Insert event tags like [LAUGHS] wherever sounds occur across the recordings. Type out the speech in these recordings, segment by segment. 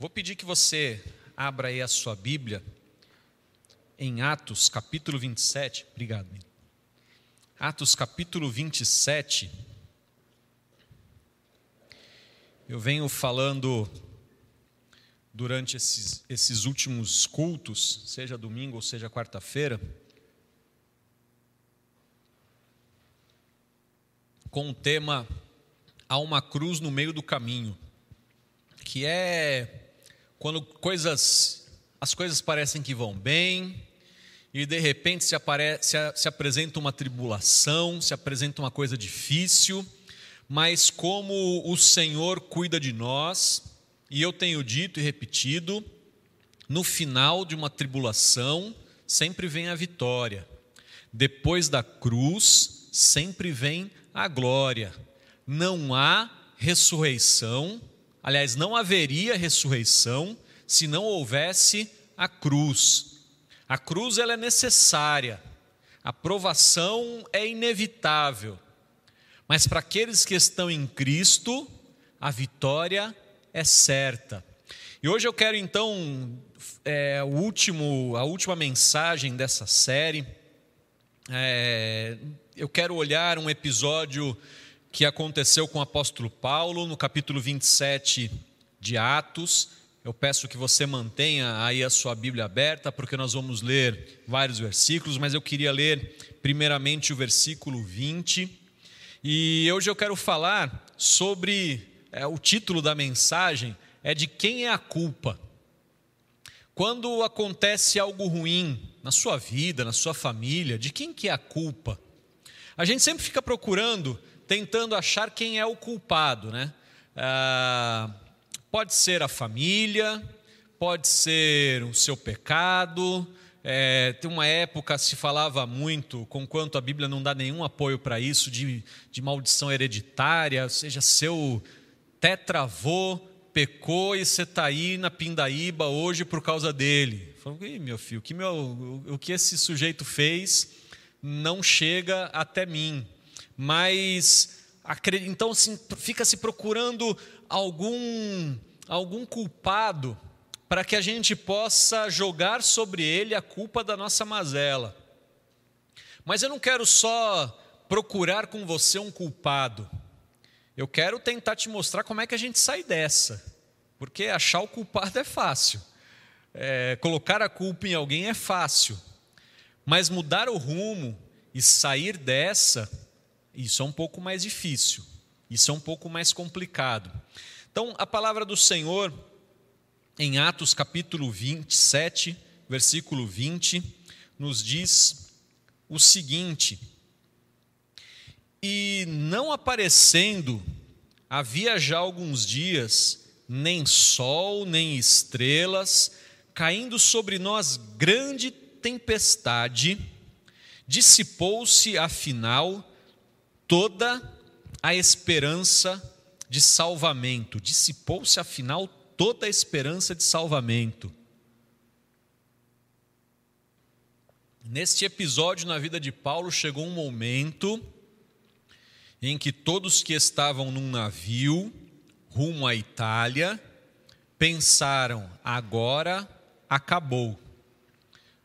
Vou pedir que você abra aí a sua Bíblia em Atos, capítulo 27. Obrigado. Atos, capítulo 27. Eu venho falando durante esses, esses últimos cultos, seja domingo ou seja quarta-feira, com o tema Há uma cruz no meio do caminho, que é quando coisas, as coisas parecem que vão bem, e de repente se, aparece, se, se apresenta uma tribulação, se apresenta uma coisa difícil, mas como o Senhor cuida de nós, e eu tenho dito e repetido, no final de uma tribulação sempre vem a vitória. Depois da cruz sempre vem a glória. Não há ressurreição, aliás, não haveria ressurreição se não houvesse a cruz. A cruz ela é necessária. A provação é inevitável. Mas para aqueles que estão em Cristo, a vitória é certa. E hoje eu quero então é, o último, a última mensagem dessa série. É, eu quero olhar um episódio que aconteceu com o apóstolo Paulo no capítulo 27 de Atos. Eu peço que você mantenha aí a sua Bíblia aberta, porque nós vamos ler vários versículos, mas eu queria ler primeiramente o versículo 20 e hoje eu quero falar sobre é, o título da mensagem é de quem é a culpa. Quando acontece algo ruim na sua vida, na sua família, de quem que é a culpa? A gente sempre fica procurando, tentando achar quem é o culpado, né? Ah, pode ser a família, pode ser o seu pecado, é, tem uma época se falava muito, conquanto a Bíblia não dá nenhum apoio para isso, de, de maldição hereditária, ou seja, seu tetravô pecou e você está aí na pindaíba hoje por causa dele. Falou, meu filho, que, meu, o que esse sujeito fez não chega até mim. Mas, então, assim, fica se procurando algum, algum culpado para que a gente possa jogar sobre ele a culpa da nossa mazela. Mas eu não quero só procurar com você um culpado. Eu quero tentar te mostrar como é que a gente sai dessa. Porque achar o culpado é fácil. É, colocar a culpa em alguém é fácil. Mas mudar o rumo e sair dessa, isso é um pouco mais difícil. Isso é um pouco mais complicado. Então, a palavra do Senhor em Atos capítulo 27, versículo 20, nos diz o seguinte: E não aparecendo, havia já alguns dias, nem sol, nem estrelas, caindo sobre nós grande tempestade, dissipou-se afinal toda a esperança de salvamento, dissipou-se afinal toda a esperança de salvamento. Neste episódio na vida de Paulo chegou um momento em que todos que estavam num navio rumo à Itália pensaram: agora acabou,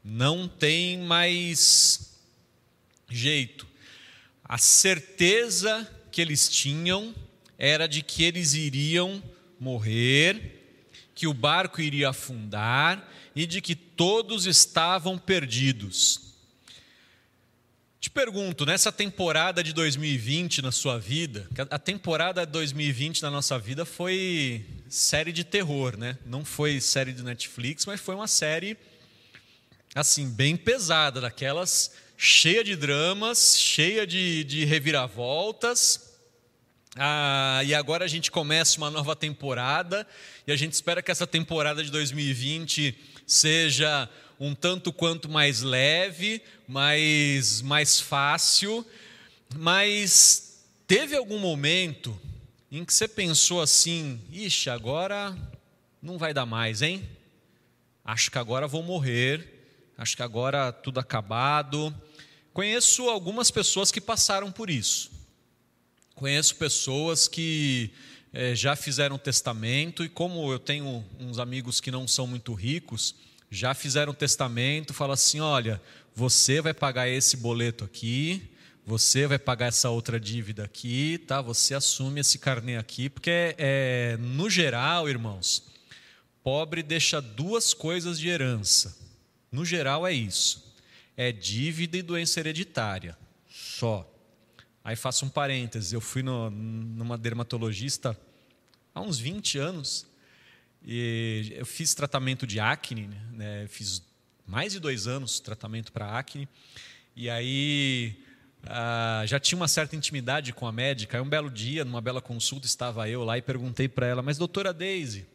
não tem mais jeito. A certeza que eles tinham era de que eles iriam morrer que o barco iria afundar e de que todos estavam perdidos. Te pergunto, nessa temporada de 2020 na sua vida, a temporada de 2020 na nossa vida foi série de terror, né? Não foi série de Netflix, mas foi uma série assim bem pesada, daquelas cheia de dramas, cheia de, de reviravoltas. Ah, e agora a gente começa uma nova temporada e a gente espera que essa temporada de 2020 seja um tanto quanto mais leve, mais, mais fácil. Mas teve algum momento em que você pensou assim: ixi, agora não vai dar mais, hein? Acho que agora vou morrer, acho que agora tudo acabado. Conheço algumas pessoas que passaram por isso. Conheço pessoas que é, já fizeram testamento, e como eu tenho uns amigos que não são muito ricos, já fizeram testamento, fala assim: olha, você vai pagar esse boleto aqui, você vai pagar essa outra dívida aqui, tá? Você assume esse carnê aqui, porque é, no geral, irmãos, pobre deixa duas coisas de herança. No geral é isso. É dívida e doença hereditária. Só. Aí faço um parêntese, eu fui no, numa dermatologista há uns 20 anos e eu fiz tratamento de acne, né? fiz mais de dois anos tratamento para acne, e aí ah, já tinha uma certa intimidade com a médica. Aí um belo dia, numa bela consulta, estava eu lá e perguntei para ela: Mas doutora Daisy,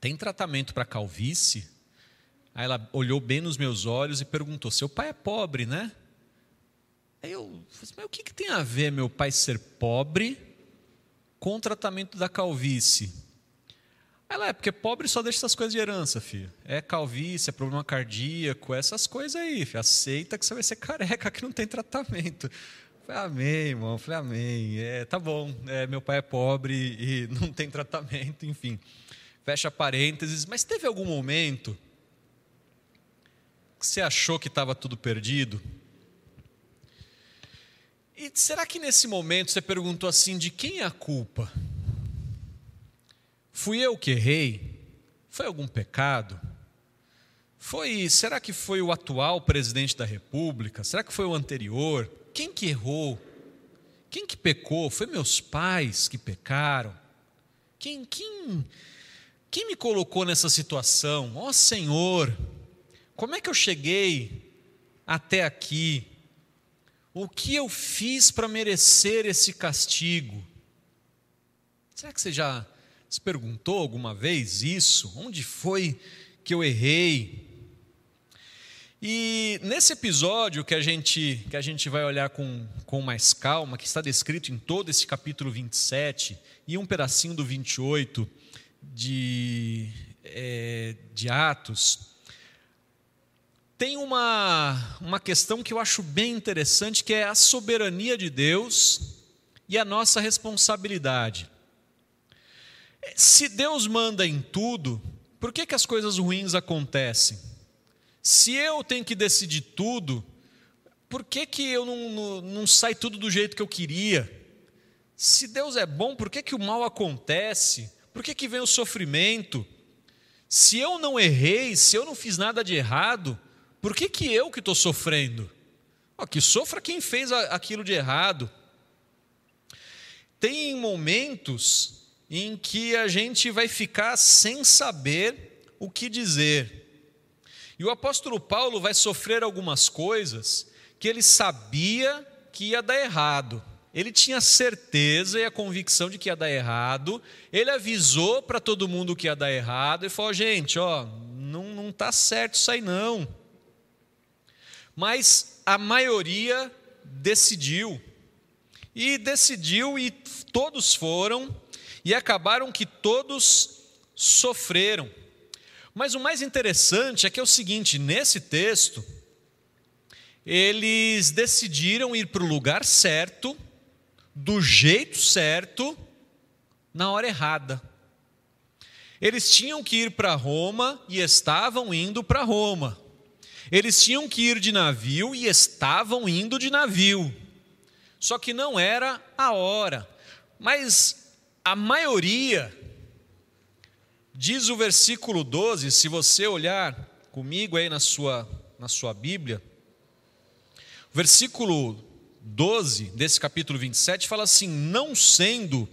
tem tratamento para calvície? Aí ela olhou bem nos meus olhos e perguntou: Seu pai é pobre, né? Aí eu falei: Mas o que, que tem a ver meu pai ser pobre com o tratamento da calvície? Ela é, porque pobre só deixa essas coisas de herança, filho. É calvície, é problema cardíaco, essas coisas aí, filho. Aceita que você vai ser careca, que não tem tratamento. Falei, amém, irmão. Falei, amém. É, tá bom, é, meu pai é pobre e [LAUGHS] não tem tratamento, enfim. Fecha parênteses. Mas teve algum momento você achou que estava tudo perdido? E será que nesse momento você perguntou assim: de quem é a culpa? Fui eu que errei? Foi algum pecado? Foi, será que foi o atual presidente da República? Será que foi o anterior? Quem que errou? Quem que pecou? Foi meus pais que pecaram? Quem quem quem me colocou nessa situação? Ó oh, Senhor, como é que eu cheguei até aqui? O que eu fiz para merecer esse castigo? Será que você já se perguntou alguma vez isso? Onde foi que eu errei? E nesse episódio que a gente, que a gente vai olhar com, com mais calma, que está descrito em todo esse capítulo 27 e um pedacinho do 28 de, é, de Atos, tem uma, uma questão que eu acho bem interessante, que é a soberania de Deus e a nossa responsabilidade. Se Deus manda em tudo, por que, que as coisas ruins acontecem? Se eu tenho que decidir tudo, por que, que eu não, não, não sai tudo do jeito que eu queria? Se Deus é bom, por que, que o mal acontece? Por que, que vem o sofrimento? Se eu não errei, se eu não fiz nada de errado, por que, que eu que estou sofrendo? Oh, que sofra quem fez aquilo de errado. Tem momentos em que a gente vai ficar sem saber o que dizer. E o apóstolo Paulo vai sofrer algumas coisas que ele sabia que ia dar errado. Ele tinha certeza e a convicção de que ia dar errado. Ele avisou para todo mundo que ia dar errado e falou: gente, ó, não, não tá certo isso aí não. Mas a maioria decidiu. E decidiu e todos foram e acabaram que todos sofreram. Mas o mais interessante é que é o seguinte: nesse texto, eles decidiram ir para o lugar certo, do jeito certo, na hora errada. Eles tinham que ir para Roma e estavam indo para Roma. Eles tinham que ir de navio e estavam indo de navio. Só que não era a hora. Mas a maioria, diz o versículo 12, se você olhar comigo aí na sua, na sua Bíblia, o versículo 12 desse capítulo 27 fala assim: Não sendo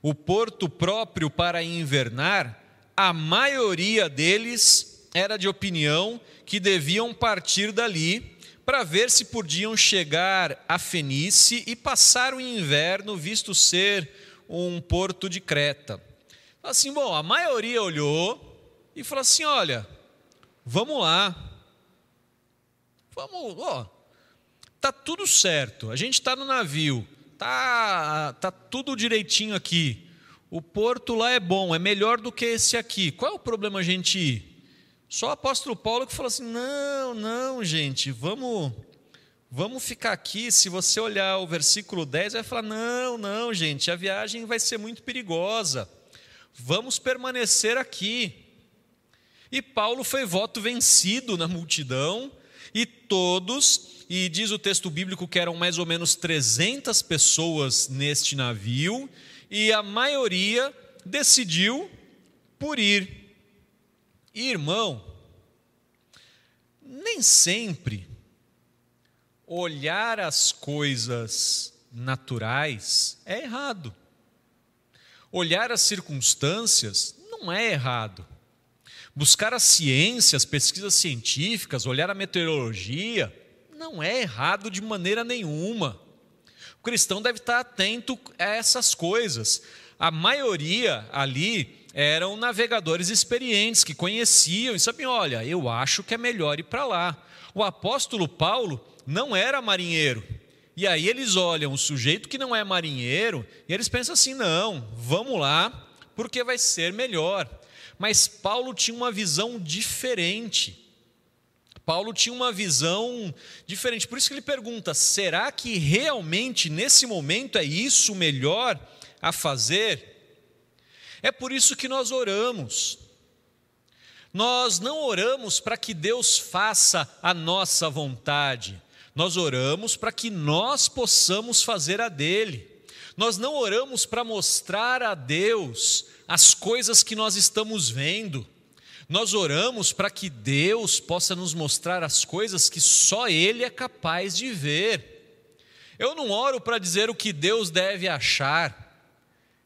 o porto próprio para invernar, a maioria deles era de opinião que deviam partir dali para ver se podiam chegar a Fenície e passar o inverno, visto ser um porto de Creta. Assim, bom, a maioria olhou e falou assim: olha, vamos lá, vamos, ó, tá tudo certo, a gente está no navio, tá, tá tudo direitinho aqui. O porto lá é bom, é melhor do que esse aqui. Qual é o problema a gente ir? Só o apóstolo Paulo que falou assim: não, não, gente, vamos, vamos ficar aqui. Se você olhar o versículo 10, vai falar: não, não, gente, a viagem vai ser muito perigosa. Vamos permanecer aqui. E Paulo foi voto vencido na multidão, e todos, e diz o texto bíblico que eram mais ou menos 300 pessoas neste navio, e a maioria decidiu por ir. Irmão, nem sempre olhar as coisas naturais é errado. Olhar as circunstâncias não é errado. Buscar as ciências, pesquisas científicas, olhar a meteorologia, não é errado de maneira nenhuma. O cristão deve estar atento a essas coisas. A maioria ali eram navegadores experientes que conheciam e sabiam: olha, eu acho que é melhor ir para lá. O apóstolo Paulo não era marinheiro. E aí eles olham o sujeito que não é marinheiro e eles pensam assim: não, vamos lá, porque vai ser melhor. Mas Paulo tinha uma visão diferente. Paulo tinha uma visão diferente. Por isso que ele pergunta: será que realmente nesse momento é isso melhor a fazer? É por isso que nós oramos. Nós não oramos para que Deus faça a nossa vontade, nós oramos para que nós possamos fazer a dele. Nós não oramos para mostrar a Deus as coisas que nós estamos vendo. Nós oramos para que Deus possa nos mostrar as coisas que só Ele é capaz de ver. Eu não oro para dizer o que Deus deve achar,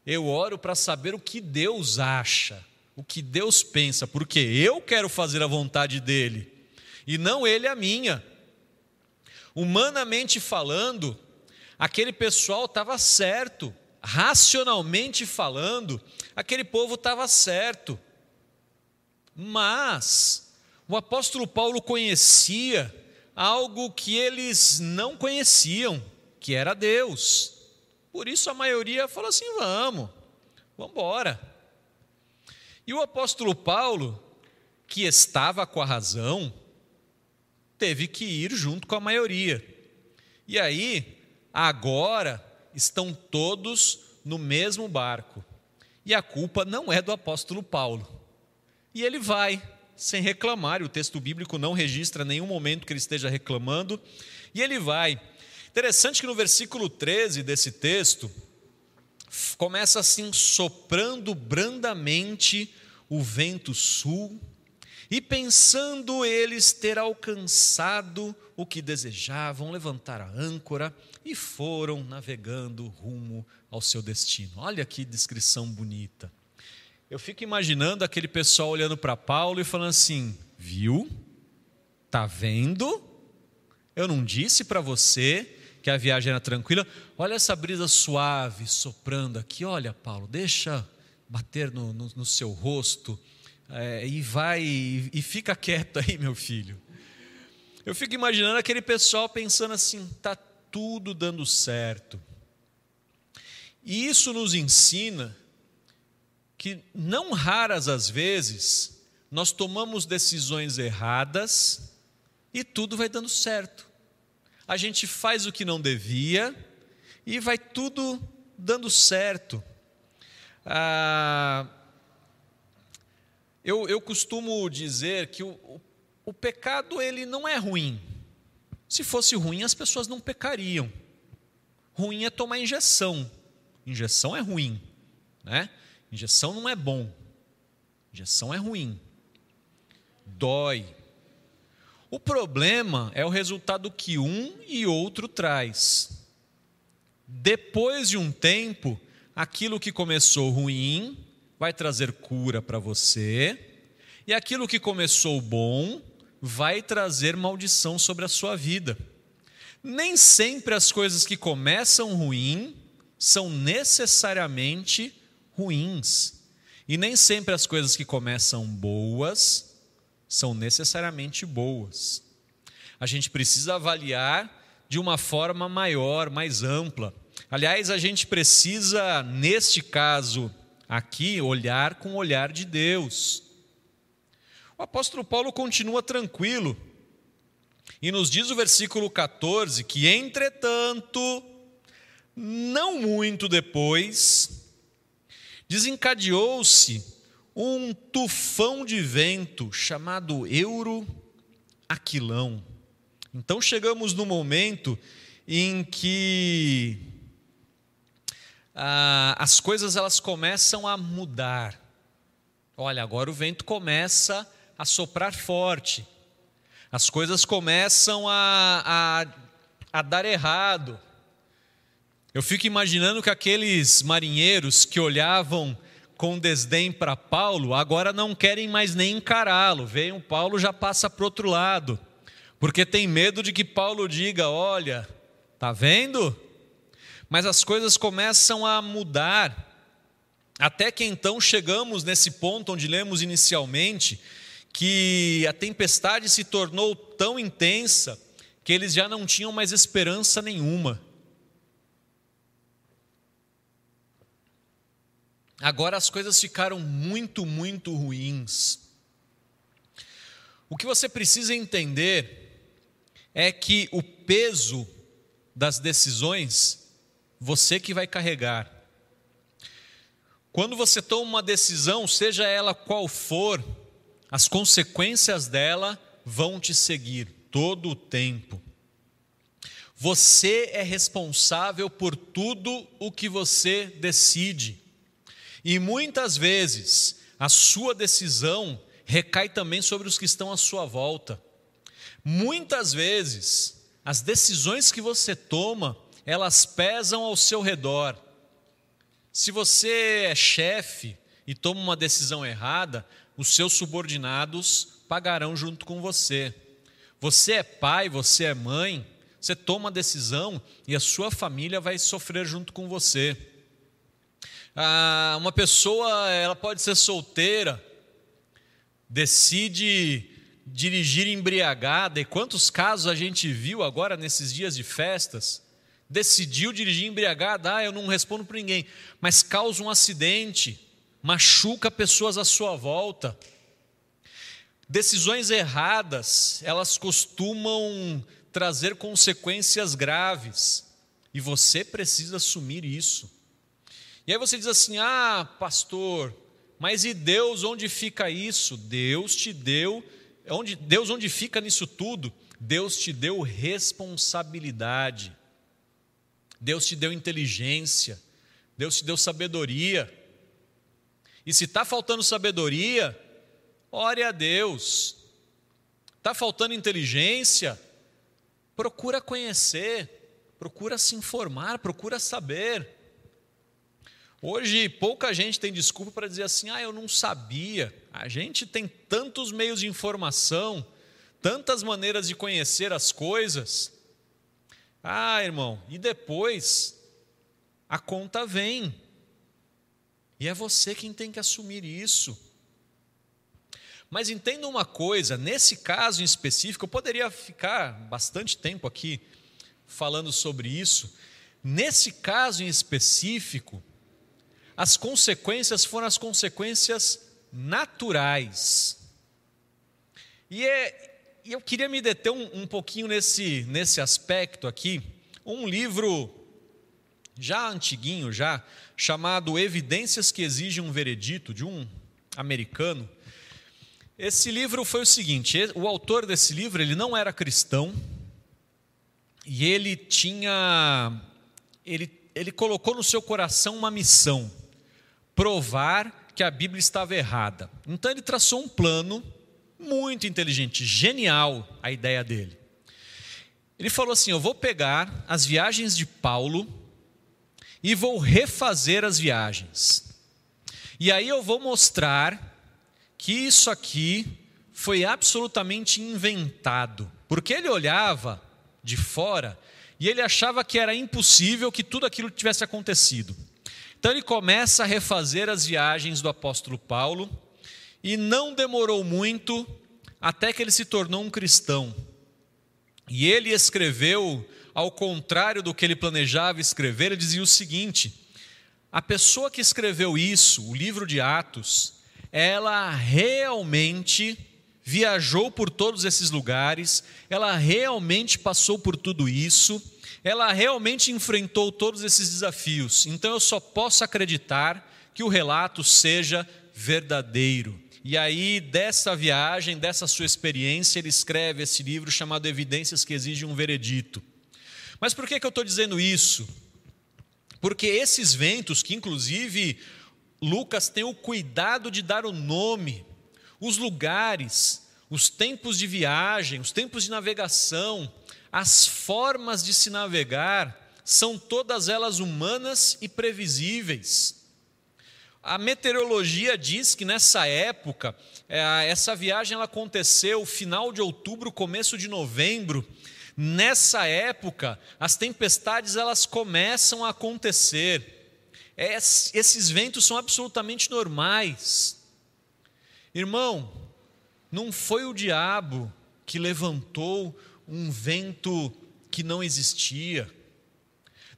eu oro para saber o que Deus acha, o que Deus pensa, porque eu quero fazer a vontade dEle e não Ele a minha. Humanamente falando, aquele pessoal estava certo, racionalmente falando, aquele povo estava certo. Mas o apóstolo Paulo conhecia algo que eles não conheciam, que era Deus. Por isso a maioria falou assim: vamos, vamos embora. E o apóstolo Paulo, que estava com a razão, teve que ir junto com a maioria. E aí, agora, estão todos no mesmo barco. E a culpa não é do apóstolo Paulo. E ele vai, sem reclamar, e o texto bíblico não registra nenhum momento que ele esteja reclamando, e ele vai. Interessante que no versículo 13 desse texto, começa assim: soprando brandamente o vento sul, e pensando eles ter alcançado o que desejavam, levantaram a âncora e foram navegando rumo ao seu destino. Olha que descrição bonita. Eu fico imaginando aquele pessoal olhando para Paulo e falando assim: viu? Tá vendo? Eu não disse para você que a viagem era tranquila. Olha essa brisa suave soprando aqui. Olha, Paulo, deixa bater no, no, no seu rosto é, e vai e, e fica quieto aí, meu filho. Eu fico imaginando aquele pessoal pensando assim: tá tudo dando certo. E isso nos ensina que não raras as vezes nós tomamos decisões erradas e tudo vai dando certo. A gente faz o que não devia e vai tudo dando certo. Ah, eu, eu costumo dizer que o, o, o pecado ele não é ruim. Se fosse ruim, as pessoas não pecariam. Ruim é tomar injeção. Injeção é ruim, né? Injeção não é bom. Injeção é ruim. Dói. O problema é o resultado que um e outro traz. Depois de um tempo, aquilo que começou ruim vai trazer cura para você, e aquilo que começou bom vai trazer maldição sobre a sua vida. Nem sempre as coisas que começam ruim são necessariamente ruins, e nem sempre as coisas que começam boas são necessariamente boas. A gente precisa avaliar de uma forma maior, mais ampla. Aliás, a gente precisa, neste caso, Aqui, olhar com o olhar de Deus. O apóstolo Paulo continua tranquilo. E nos diz o versículo 14 que, entretanto, não muito depois, desencadeou-se um tufão de vento chamado Euro Aquilão. Então chegamos no momento em que ah, as coisas elas começam a mudar. Olha, agora o vento começa a soprar forte, as coisas começam a, a, a dar errado. Eu fico imaginando que aqueles marinheiros que olhavam com desdém para Paulo, agora não querem mais nem encará-lo. Vem, Paulo já passa para outro lado, porque tem medo de que Paulo diga: Olha, tá vendo? Mas as coisas começam a mudar, até que então chegamos nesse ponto onde lemos inicialmente que a tempestade se tornou tão intensa que eles já não tinham mais esperança nenhuma. Agora as coisas ficaram muito, muito ruins. O que você precisa entender é que o peso das decisões você que vai carregar. Quando você toma uma decisão, seja ela qual for, as consequências dela vão te seguir todo o tempo. Você é responsável por tudo o que você decide. E muitas vezes a sua decisão recai também sobre os que estão à sua volta. Muitas vezes as decisões que você toma elas pesam ao seu redor. Se você é chefe e toma uma decisão errada, os seus subordinados pagarão junto com você. Você é pai, você é mãe, você toma uma decisão e a sua família vai sofrer junto com você. Ah, uma pessoa, ela pode ser solteira, decide dirigir embriagada, e quantos casos a gente viu agora nesses dias de festas? decidiu dirigir embriagado, ah, eu não respondo para ninguém, mas causa um acidente, machuca pessoas à sua volta. Decisões erradas, elas costumam trazer consequências graves, e você precisa assumir isso. E aí você diz assim: ah, pastor, mas e Deus onde fica isso? Deus te deu, onde, Deus onde fica nisso tudo? Deus te deu responsabilidade. Deus te deu inteligência, Deus te deu sabedoria. E se está faltando sabedoria, ore a Deus. Está faltando inteligência, procura conhecer, procura se informar, procura saber. Hoje, pouca gente tem desculpa para dizer assim: ah, eu não sabia. A gente tem tantos meios de informação, tantas maneiras de conhecer as coisas. Ah, irmão, e depois a conta vem. E é você quem tem que assumir isso. Mas entenda uma coisa, nesse caso em específico, eu poderia ficar bastante tempo aqui falando sobre isso. Nesse caso em específico, as consequências foram as consequências naturais. E é, eu queria me deter um, um pouquinho nesse, nesse aspecto aqui. Um livro já antiguinho, já, chamado Evidências que Exigem um Veredito, de um americano. Esse livro foi o seguinte: o autor desse livro ele não era cristão e ele tinha, ele, ele colocou no seu coração uma missão: provar que a Bíblia estava errada. Então ele traçou um plano muito inteligente, genial a ideia dele. Ele falou assim: Eu vou pegar as viagens de Paulo e vou refazer as viagens. E aí eu vou mostrar que isso aqui foi absolutamente inventado, porque ele olhava de fora e ele achava que era impossível que tudo aquilo tivesse acontecido. Então ele começa a refazer as viagens do apóstolo Paulo e não demorou muito até que ele se tornou um cristão. E ele escreveu, ao contrário do que ele planejava escrever, ele dizia o seguinte: a pessoa que escreveu isso, o livro de Atos, ela realmente viajou por todos esses lugares, ela realmente passou por tudo isso, ela realmente enfrentou todos esses desafios. Então eu só posso acreditar que o relato seja verdadeiro. E aí, dessa viagem, dessa sua experiência, ele escreve esse livro chamado Evidências que Exigem um Veredito. Mas por que, que eu estou dizendo isso? Porque esses ventos, que inclusive Lucas tem o cuidado de dar o nome, os lugares, os tempos de viagem, os tempos de navegação, as formas de se navegar, são todas elas humanas e previsíveis. A meteorologia diz que nessa época, é, essa viagem ela aconteceu final de outubro, começo de novembro. Nessa época, as tempestades elas começam a acontecer. Esses ventos são absolutamente normais. Irmão, não foi o diabo que levantou um vento que não existia.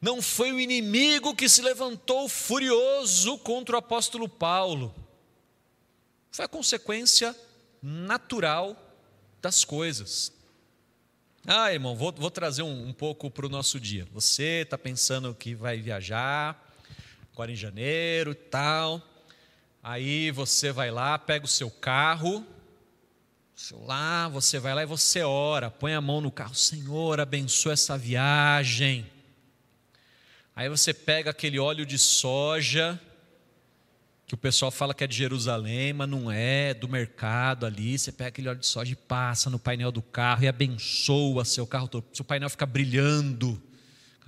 Não foi o inimigo que se levantou furioso contra o apóstolo Paulo. Foi a consequência natural das coisas. Ah, irmão, vou, vou trazer um, um pouco para o nosso dia. Você está pensando que vai viajar agora em janeiro e tal. Aí você vai lá, pega o seu carro, lá, você vai lá e você ora, põe a mão no carro, Senhor, abençoa essa viagem. Aí você pega aquele óleo de soja, que o pessoal fala que é de Jerusalém, mas não é, do mercado ali. Você pega aquele óleo de soja e passa no painel do carro e abençoa seu carro todo. Seu painel fica brilhando.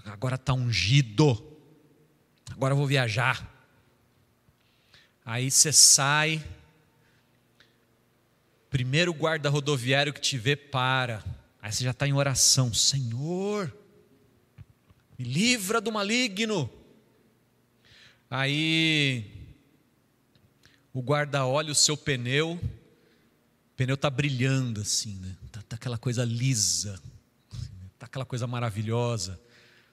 Agora está ungido. Agora eu vou viajar. Aí você sai. Primeiro guarda rodoviário que te vê para. Aí você já está em oração. Senhor, me livra do maligno. Aí o guarda olha o seu pneu, o pneu está brilhando assim, né? Tá, tá, aquela coisa lisa, tá aquela coisa maravilhosa.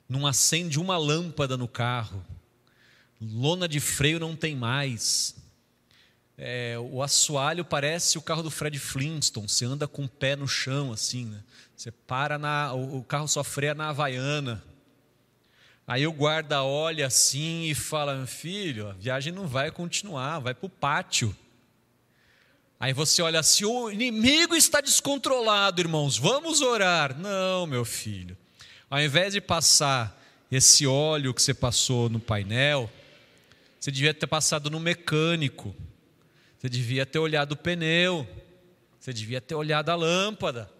Não acende uma lâmpada no carro, lona de freio não tem mais. É, o assoalho parece o carro do Fred Flintstone. Você anda com o pé no chão assim, né? Você para na, o carro só freia na Havaiana. Aí o guarda olha assim e fala: Filho, a viagem não vai continuar, vai para o pátio. Aí você olha assim: o inimigo está descontrolado, irmãos, vamos orar. Não, meu filho. Ao invés de passar esse óleo que você passou no painel, você devia ter passado no mecânico, você devia ter olhado o pneu, você devia ter olhado a lâmpada.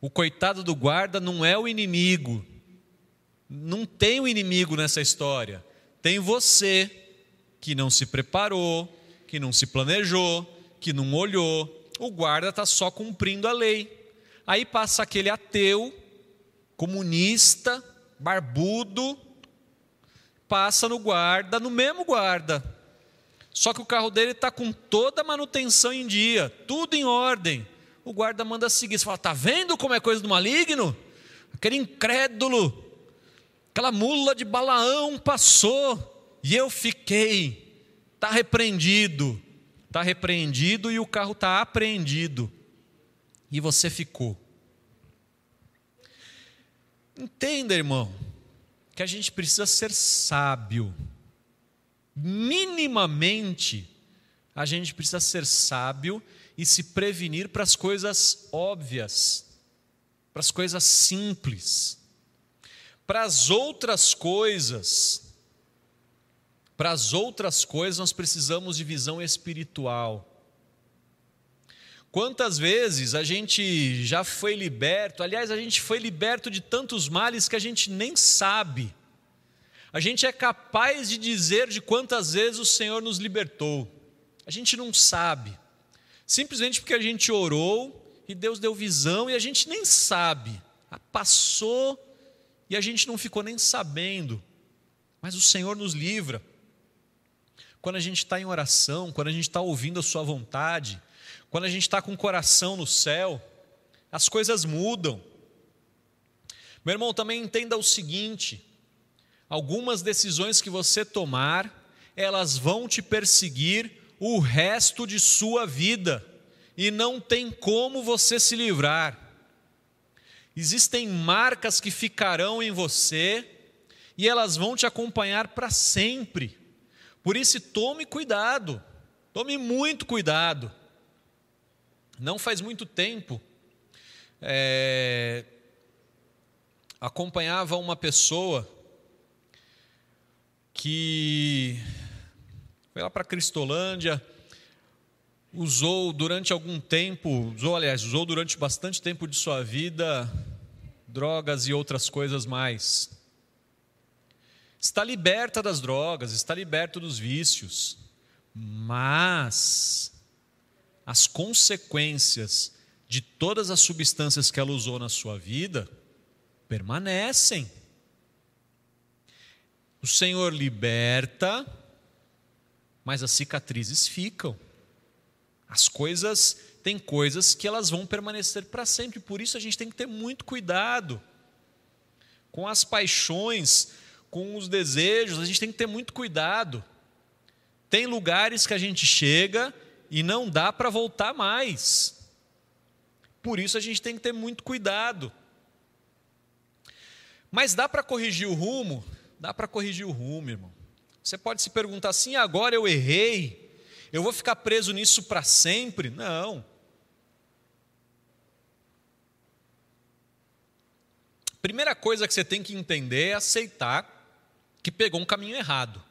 O coitado do guarda não é o inimigo, não tem o um inimigo nessa história. Tem você que não se preparou, que não se planejou, que não olhou. O guarda está só cumprindo a lei. Aí passa aquele ateu, comunista, barbudo, passa no guarda, no mesmo guarda. Só que o carro dele está com toda a manutenção em dia, tudo em ordem. O guarda manda seguir. Você fala, está vendo como é coisa do maligno? Aquele incrédulo Aquela mula de Balaão passou e eu fiquei. Está repreendido. Está repreendido e o carro está apreendido. E você ficou. Entenda, irmão, que a gente precisa ser sábio. Minimamente, a gente precisa ser sábio e se prevenir para as coisas óbvias, para as coisas simples. Para as outras coisas, para as outras coisas nós precisamos de visão espiritual. Quantas vezes a gente já foi liberto, aliás, a gente foi liberto de tantos males que a gente nem sabe. A gente é capaz de dizer de quantas vezes o Senhor nos libertou. A gente não sabe. Simplesmente porque a gente orou e Deus deu visão e a gente nem sabe. Ah, passou e a gente não ficou nem sabendo, mas o Senhor nos livra. Quando a gente está em oração, quando a gente está ouvindo a Sua vontade, quando a gente está com o coração no céu, as coisas mudam. Meu irmão, também entenda o seguinte: algumas decisões que você tomar, elas vão te perseguir o resto de sua vida. e não tem como você se livrar. Existem marcas que ficarão em você e elas vão te acompanhar para sempre. Por isso, tome cuidado, tome muito cuidado. Não faz muito tempo, é, acompanhava uma pessoa que foi lá para Cristolândia, usou durante algum tempo, usou, aliás, usou durante bastante tempo de sua vida drogas e outras coisas mais. Está liberta das drogas, está liberto dos vícios, mas as consequências de todas as substâncias que ela usou na sua vida permanecem. O Senhor liberta, mas as cicatrizes ficam. As coisas, tem coisas que elas vão permanecer para sempre, por isso a gente tem que ter muito cuidado com as paixões, com os desejos, a gente tem que ter muito cuidado. Tem lugares que a gente chega e não dá para voltar mais. Por isso a gente tem que ter muito cuidado. Mas dá para corrigir o rumo? Dá para corrigir o rumo, irmão. Você pode se perguntar assim: agora eu errei, eu vou ficar preso nisso para sempre? Não. Primeira coisa que você tem que entender é aceitar que pegou um caminho errado.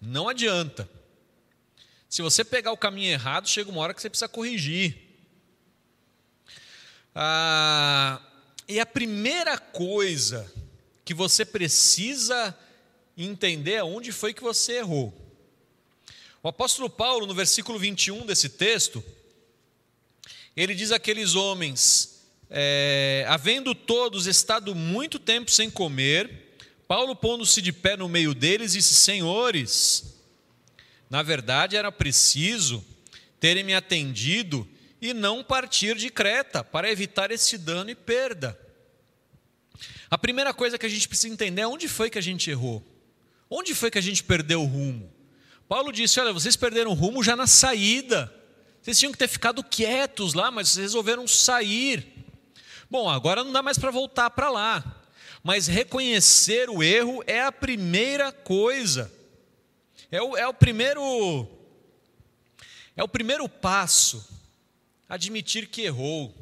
Não adianta. Se você pegar o caminho errado, chega uma hora que você precisa corrigir. Ah, e a primeira coisa que você precisa entender é onde foi que você errou. O apóstolo Paulo, no versículo 21 desse texto, ele diz àqueles homens: é, havendo todos estado muito tempo sem comer, Paulo, pondo-se de pé no meio deles, disse: Senhores, na verdade era preciso terem me atendido e não partir de Creta, para evitar esse dano e perda. A primeira coisa que a gente precisa entender é onde foi que a gente errou. Onde foi que a gente perdeu o rumo? Paulo disse: Olha, vocês perderam o rumo já na saída. Vocês tinham que ter ficado quietos lá, mas vocês resolveram sair. Bom, agora não dá mais para voltar para lá. Mas reconhecer o erro é a primeira coisa. É o, é o primeiro. É o primeiro passo. Admitir que errou.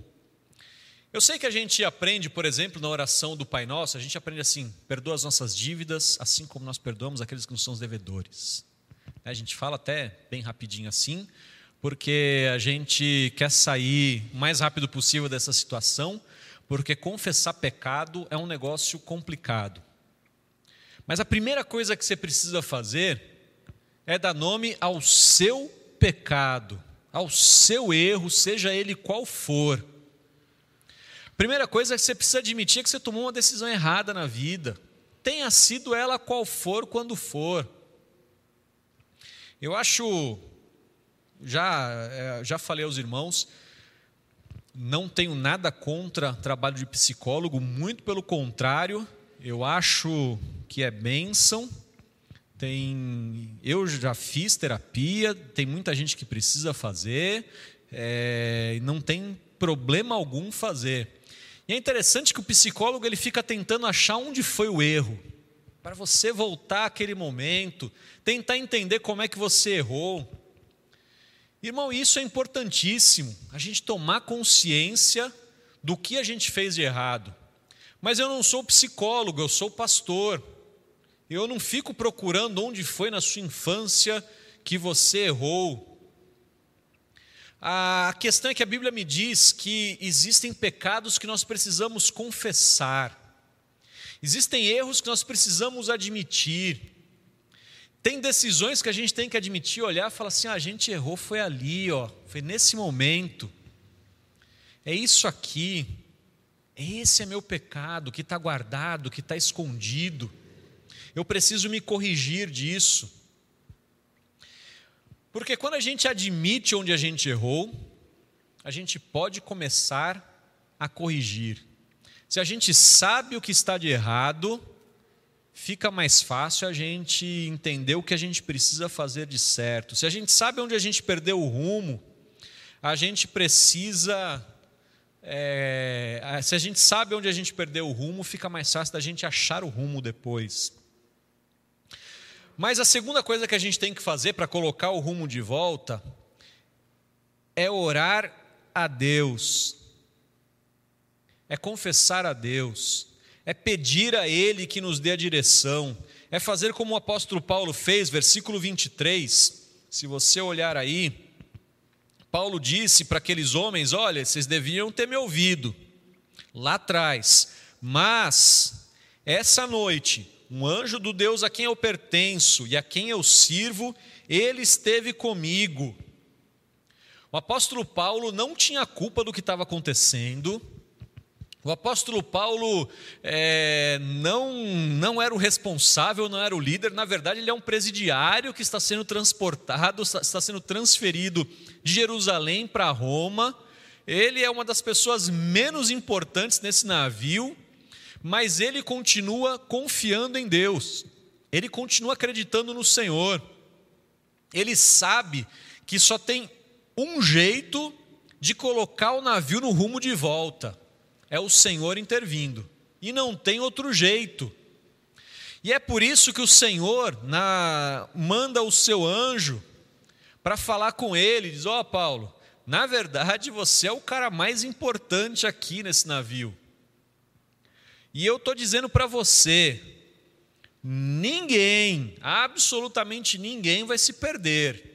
Eu sei que a gente aprende, por exemplo, na oração do Pai Nosso, a gente aprende assim: perdoa as nossas dívidas, assim como nós perdoamos aqueles que nos são os devedores. A gente fala até bem rapidinho assim, porque a gente quer sair o mais rápido possível dessa situação, porque confessar pecado é um negócio complicado. Mas a primeira coisa que você precisa fazer é dar nome ao seu pecado, ao seu erro, seja ele qual for. Primeira coisa que você precisa admitir é que você tomou uma decisão errada na vida, tenha sido ela qual for, quando for. Eu acho, já, é, já falei aos irmãos, não tenho nada contra trabalho de psicólogo, muito pelo contrário, eu acho que é bênção. Tem, eu já fiz terapia, tem muita gente que precisa fazer, é, não tem problema algum fazer. E é interessante que o psicólogo ele fica tentando achar onde foi o erro, para você voltar àquele momento, tentar entender como é que você errou. Irmão, isso é importantíssimo, a gente tomar consciência do que a gente fez de errado. Mas eu não sou psicólogo, eu sou pastor. Eu não fico procurando onde foi na sua infância que você errou. A questão é que a Bíblia me diz que existem pecados que nós precisamos confessar, existem erros que nós precisamos admitir, tem decisões que a gente tem que admitir, olhar e falar assim: ah, a gente errou, foi ali, ó, foi nesse momento, é isso aqui, esse é meu pecado que está guardado, que está escondido, eu preciso me corrigir disso. Porque quando a gente admite onde a gente errou, a gente pode começar a corrigir. Se a gente sabe o que está de errado, fica mais fácil a gente entender o que a gente precisa fazer de certo. Se a gente sabe onde a gente perdeu o rumo, a gente precisa. É, se a gente sabe onde a gente perdeu o rumo, fica mais fácil da gente achar o rumo depois. Mas a segunda coisa que a gente tem que fazer para colocar o rumo de volta é orar a Deus, é confessar a Deus, é pedir a Ele que nos dê a direção, é fazer como o apóstolo Paulo fez, versículo 23. Se você olhar aí, Paulo disse para aqueles homens: Olha, vocês deviam ter me ouvido lá atrás, mas essa noite, um anjo do Deus a quem eu pertenço e a quem eu sirvo, ele esteve comigo. O apóstolo Paulo não tinha culpa do que estava acontecendo, o apóstolo Paulo é, não, não era o responsável, não era o líder, na verdade, ele é um presidiário que está sendo transportado, está sendo transferido de Jerusalém para Roma. Ele é uma das pessoas menos importantes nesse navio, mas ele continua confiando em Deus, ele continua acreditando no Senhor. Ele sabe que só tem um jeito de colocar o navio no rumo de volta é o Senhor intervindo. E não tem outro jeito. E é por isso que o Senhor na, manda o seu anjo para falar com ele, diz: Ó oh, Paulo, na verdade você é o cara mais importante aqui nesse navio. E eu estou dizendo para você: ninguém, absolutamente ninguém vai se perder.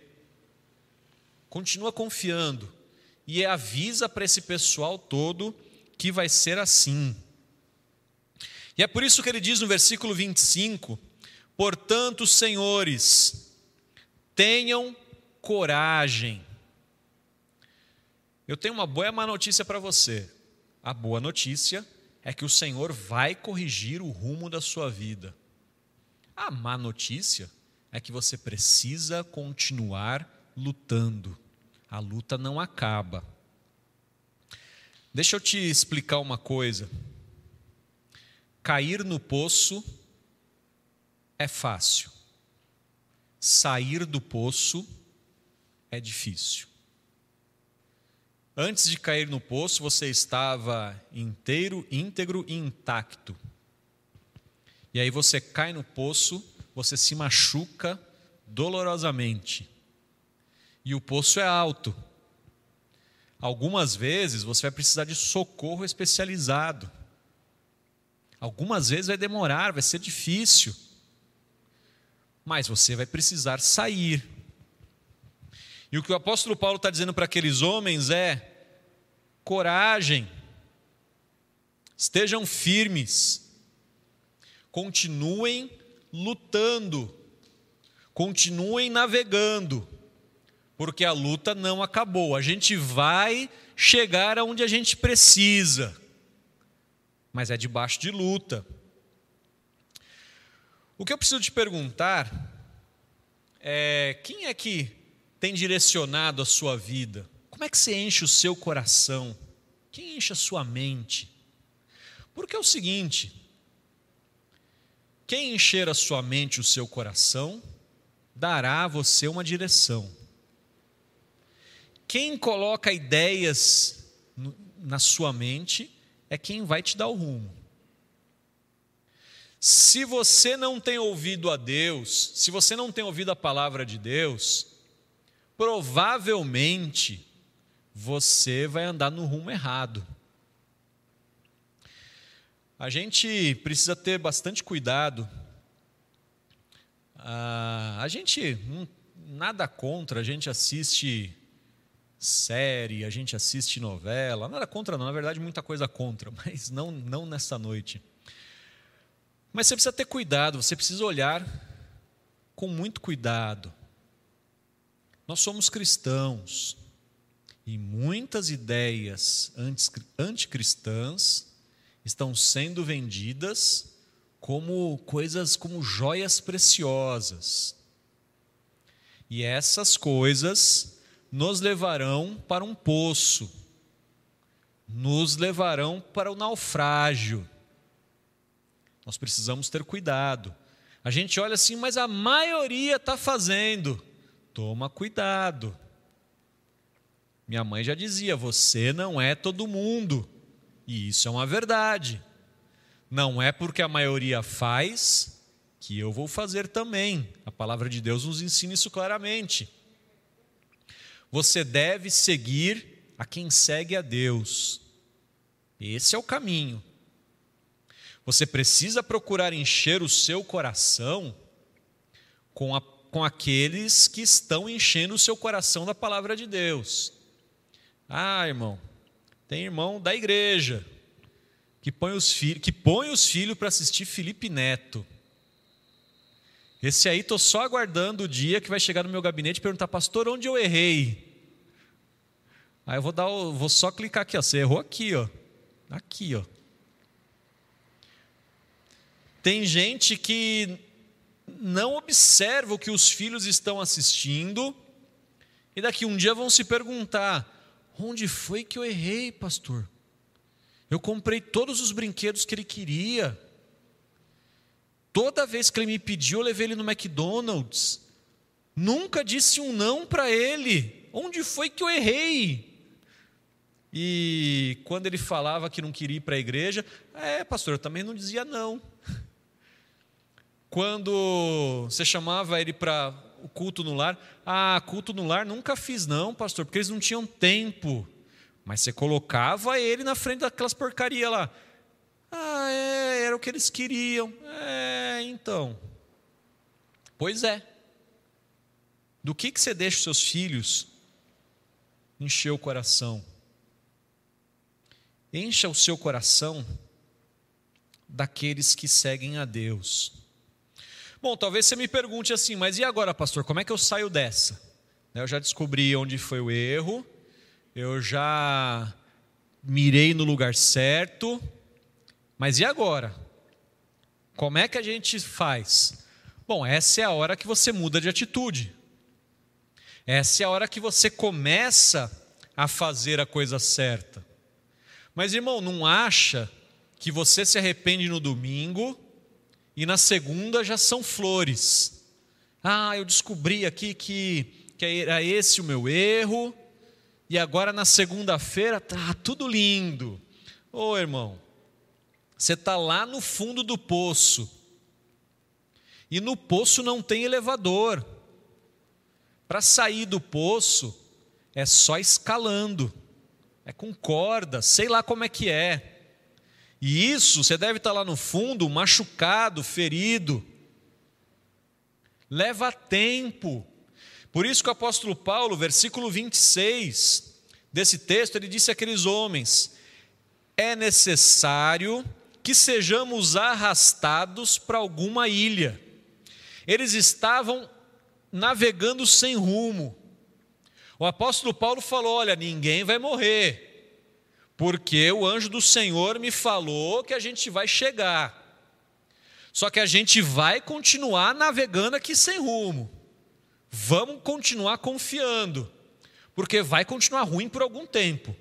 Continua confiando e avisa para esse pessoal todo que vai ser assim. E é por isso que ele diz no versículo 25: Portanto, senhores, tenham coragem. Eu tenho uma boa e má notícia para você. A boa notícia é que o Senhor vai corrigir o rumo da sua vida. A má notícia é que você precisa continuar lutando. A luta não acaba. Deixa eu te explicar uma coisa. Cair no poço é fácil, sair do poço é difícil. Antes de cair no poço, você estava inteiro, íntegro e intacto. E aí você cai no poço, você se machuca dolorosamente. E o poço é alto. Algumas vezes você vai precisar de socorro especializado. Algumas vezes vai demorar, vai ser difícil. Mas você vai precisar sair. E o que o apóstolo Paulo está dizendo para aqueles homens é: coragem, estejam firmes, continuem lutando, continuem navegando porque a luta não acabou. A gente vai chegar aonde a gente precisa, mas é debaixo de luta. O que eu preciso te perguntar é: quem é que tem direcionado a sua vida? Como é que você enche o seu coração? Quem enche a sua mente? Porque é o seguinte: quem encher a sua mente, o seu coração, dará a você uma direção. Quem coloca ideias na sua mente é quem vai te dar o rumo. Se você não tem ouvido a Deus, se você não tem ouvido a palavra de Deus, provavelmente você vai andar no rumo errado. A gente precisa ter bastante cuidado. Ah, a gente, nada contra, a gente assiste série, a gente assiste novela, nada contra não, na verdade muita coisa contra, [LAUGHS] mas não, não nessa noite. Mas você precisa ter cuidado, você precisa olhar com muito cuidado. Nós somos cristãos e muitas ideias anticristãs estão sendo vendidas como coisas, como joias preciosas. E essas coisas nos levarão para um poço, nos levarão para o naufrágio. Nós precisamos ter cuidado. A gente olha assim, mas a maioria está fazendo. Toma cuidado. Minha mãe já dizia: você não é todo mundo. E isso é uma verdade. Não é porque a maioria faz que eu vou fazer também. A palavra de Deus nos ensina isso claramente. Você deve seguir a quem segue a Deus. Esse é o caminho. Você precisa procurar encher o seu coração com, a, com aqueles que estão enchendo o seu coração da palavra de Deus. Ah, irmão, tem irmão da igreja que põe os filhos, que põe os filhos para assistir Felipe Neto. Esse aí estou só aguardando o dia que vai chegar no meu gabinete e perguntar, pastor, onde eu errei? Aí eu vou dar, vou só clicar aqui, ó. Você errou aqui, ó. Aqui, ó. Tem gente que não observa o que os filhos estão assistindo e daqui um dia vão se perguntar: onde foi que eu errei, pastor? Eu comprei todos os brinquedos que ele queria. Toda vez que ele me pediu, eu levei ele no McDonald's. Nunca disse um não para ele. Onde foi que eu errei? E quando ele falava que não queria ir para a igreja, é, pastor, eu também não dizia não. Quando você chamava ele para o culto no lar, ah, culto no lar nunca fiz não, pastor, porque eles não tinham tempo. Mas você colocava ele na frente daquelas porcaria lá. Ah, é, era o que eles queriam. É, então. Pois é. Do que, que você deixa os seus filhos encher o coração? Encha o seu coração daqueles que seguem a Deus. Bom, talvez você me pergunte assim, mas e agora, pastor, como é que eu saio dessa? Né, eu já descobri onde foi o erro, eu já mirei no lugar certo, mas e agora? Como é que a gente faz? Bom, essa é a hora que você muda de atitude. Essa é a hora que você começa a fazer a coisa certa. Mas, irmão, não acha que você se arrepende no domingo e na segunda já são flores. Ah, eu descobri aqui que, que era esse o meu erro, e agora na segunda-feira tá tudo lindo. Ô irmão, você está lá no fundo do poço, e no poço não tem elevador. Para sair do poço é só escalando, é com corda, sei lá como é que é. E isso, você deve estar lá no fundo, machucado, ferido. Leva tempo. Por isso que o apóstolo Paulo, versículo 26 desse texto, ele disse àqueles homens: É necessário que sejamos arrastados para alguma ilha. Eles estavam navegando sem rumo. O apóstolo Paulo falou: Olha, ninguém vai morrer porque o anjo do Senhor me falou que a gente vai chegar. Só que a gente vai continuar navegando aqui sem rumo. Vamos continuar confiando, porque vai continuar ruim por algum tempo.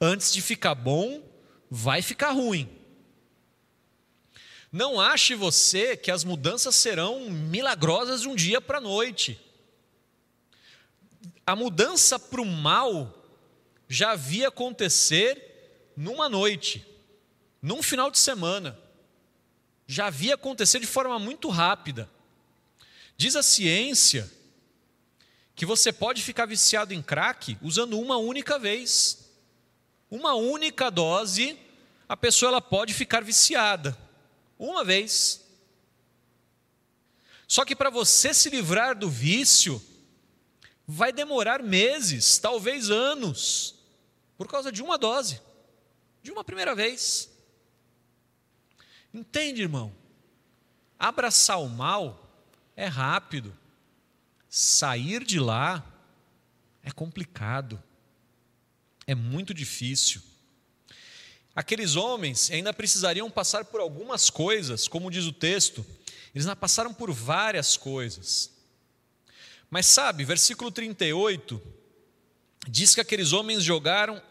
Antes de ficar bom, vai ficar ruim. Não ache você que as mudanças serão milagrosas de um dia para a noite. A mudança para o mal já havia acontecer numa noite, num final de semana. Já havia acontecido de forma muito rápida. Diz a ciência que você pode ficar viciado em crack usando uma única vez. Uma única dose, a pessoa ela pode ficar viciada. Uma vez. Só que para você se livrar do vício, vai demorar meses, talvez anos, por causa de uma dose de uma primeira vez. Entende, irmão? Abraçar o mal é rápido, sair de lá é complicado, é muito difícil. Aqueles homens ainda precisariam passar por algumas coisas, como diz o texto, eles ainda passaram por várias coisas. Mas sabe, versículo 38 diz que aqueles homens jogaram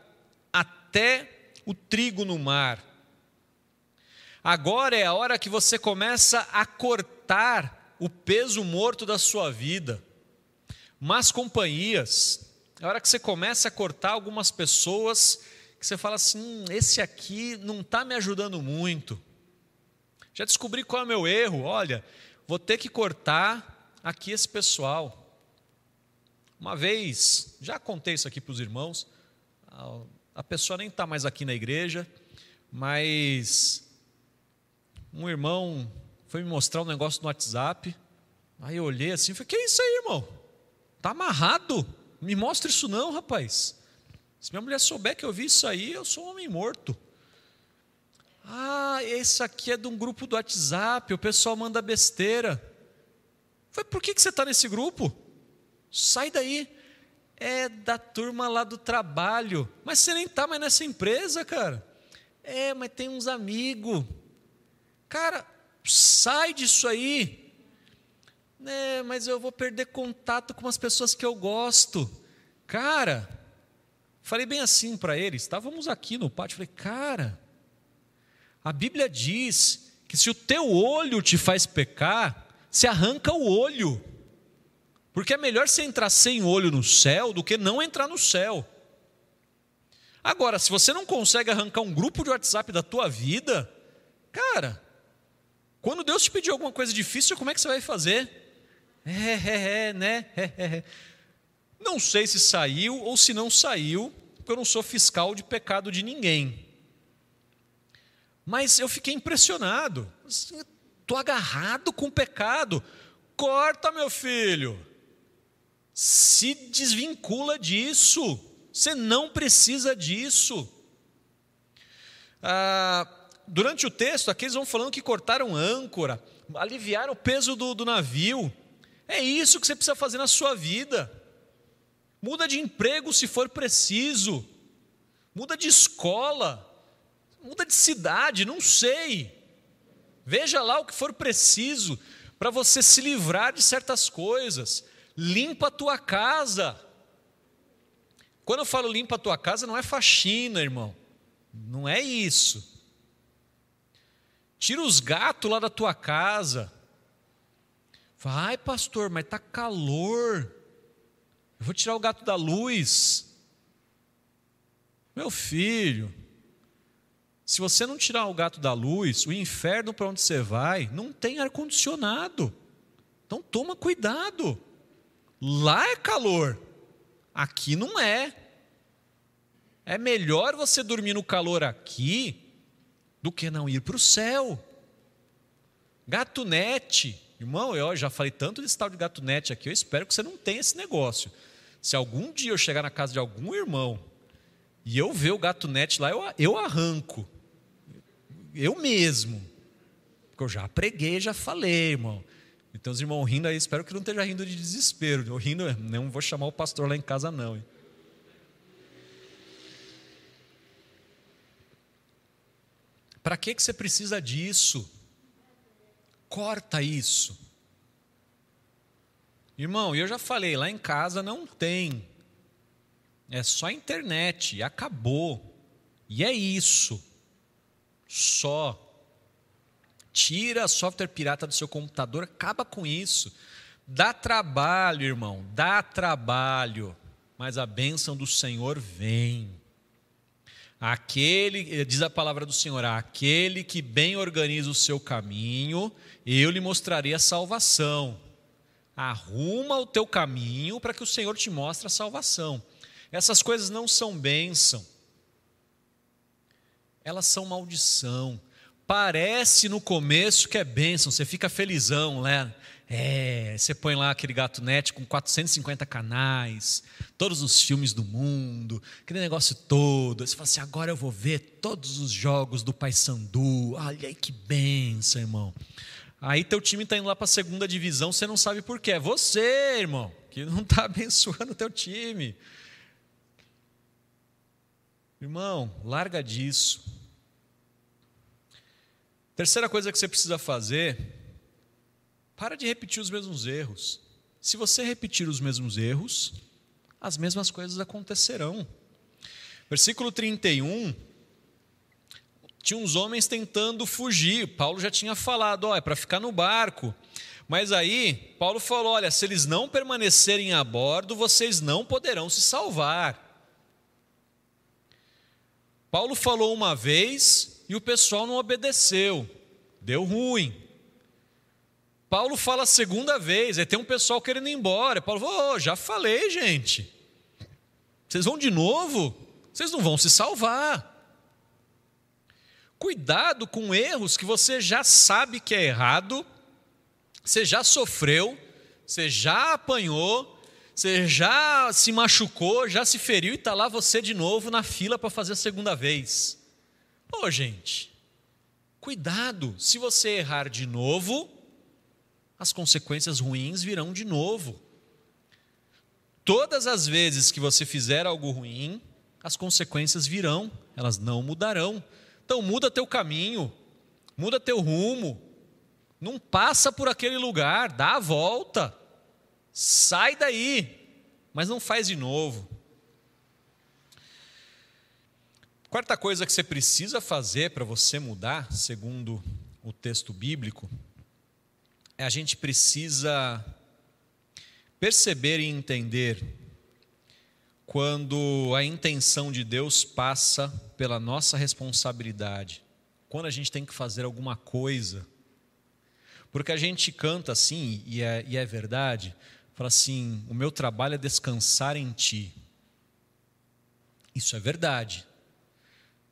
até o trigo no mar. Agora é a hora que você começa a cortar o peso morto da sua vida. Más companhias, É a hora que você começa a cortar algumas pessoas que você fala assim: hum, esse aqui não está me ajudando muito. Já descobri qual é o meu erro. Olha, vou ter que cortar aqui esse pessoal. Uma vez, já contei isso aqui para os irmãos, a pessoa nem está mais aqui na igreja, mas um irmão foi me mostrar um negócio no WhatsApp. Aí eu olhei assim e falei: Que é isso aí, irmão? Está amarrado? Me mostra isso não, rapaz. Se minha mulher souber que eu vi isso aí, eu sou um homem morto. Ah, esse aqui é de um grupo do WhatsApp, o pessoal manda besteira. Foi por que, que você está nesse grupo? Sai daí. É da turma lá do trabalho. Mas você nem está mais nessa empresa, cara. É, mas tem uns amigos. Cara, sai disso aí. É, mas eu vou perder contato com as pessoas que eu gosto. Cara, falei bem assim para eles. Estávamos aqui no pátio. Falei, cara, a Bíblia diz que se o teu olho te faz pecar, se arranca o olho. Porque é melhor você entrar sem olho no céu do que não entrar no céu. Agora, se você não consegue arrancar um grupo de WhatsApp da tua vida, cara, quando Deus te pedir alguma coisa difícil, como é que você vai fazer? É, é, é, né? É, é, é. Não sei se saiu ou se não saiu, porque eu não sou fiscal de pecado de ninguém. Mas eu fiquei impressionado. Estou agarrado com o pecado. Corta, meu filho. Se desvincula disso. Você não precisa disso. Ah, durante o texto, aqui eles vão falando que cortaram âncora, aliviaram o peso do, do navio. É isso que você precisa fazer na sua vida. Muda de emprego se for preciso. Muda de escola. Muda de cidade, não sei. Veja lá o que for preciso para você se livrar de certas coisas limpa a tua casa. Quando eu falo limpa a tua casa, não é faxina, irmão. Não é isso. Tira os gatos lá da tua casa. Vai, pastor, mas está calor. Eu vou tirar o gato da luz. Meu filho, se você não tirar o gato da luz, o inferno para onde você vai não tem ar-condicionado. Então toma cuidado. Lá é calor, aqui não é. É melhor você dormir no calor aqui do que não ir para o céu. Gatunete, irmão, eu já falei tanto desse tal de gatunete aqui, eu espero que você não tenha esse negócio. Se algum dia eu chegar na casa de algum irmão e eu ver o gatunete lá, eu, eu arranco. Eu mesmo. Porque eu já preguei, já falei, irmão. Então, os irmãos rindo aí, espero que não esteja rindo de desespero. Eu rindo, não vou chamar o pastor lá em casa, não. Hein? Para que, que você precisa disso? Corta isso. Irmão, eu já falei, lá em casa não tem. É só internet, acabou. E é isso. Só. Tira software pirata do seu computador, acaba com isso. Dá trabalho, irmão, dá trabalho, mas a bênção do Senhor vem. Aquele, diz a palavra do Senhor, aquele que bem organiza o seu caminho, eu lhe mostrarei a salvação. Arruma o teu caminho para que o Senhor te mostre a salvação. Essas coisas não são bênção, elas são maldição. Parece no começo que é bênção, você fica felizão, né? É, você põe lá aquele gato net com 450 canais, todos os filmes do mundo, aquele negócio todo. Você fala assim: agora eu vou ver todos os jogos do Paysandu. Olha aí que benção, irmão. Aí teu time está indo lá para a segunda divisão, você não sabe por quê. É você, irmão, que não está [LAUGHS] abençoando o teu time. Irmão, larga disso. Terceira coisa que você precisa fazer, para de repetir os mesmos erros. Se você repetir os mesmos erros, as mesmas coisas acontecerão. Versículo 31, tinha uns homens tentando fugir. Paulo já tinha falado, ó, é para ficar no barco. Mas aí, Paulo falou: olha, se eles não permanecerem a bordo, vocês não poderão se salvar. Paulo falou uma vez e o pessoal não obedeceu, deu ruim. Paulo fala a segunda vez, aí tem um pessoal querendo ir embora. Paulo falou: oh, já falei, gente. Vocês vão de novo? Vocês não vão se salvar. Cuidado com erros que você já sabe que é errado, você já sofreu, você já apanhou, você já se machucou, já se feriu e está lá você de novo na fila para fazer a segunda vez. Ô, gente, cuidado, se você errar de novo, as consequências ruins virão de novo. Todas as vezes que você fizer algo ruim, as consequências virão, elas não mudarão. Então muda teu caminho, muda teu rumo, não passa por aquele lugar, dá a volta, sai daí, mas não faz de novo. Quarta coisa que você precisa fazer para você mudar, segundo o texto bíblico, é a gente precisa perceber e entender quando a intenção de Deus passa pela nossa responsabilidade, quando a gente tem que fazer alguma coisa. Porque a gente canta assim, e é, e é verdade, fala assim: o meu trabalho é descansar em ti. Isso é verdade.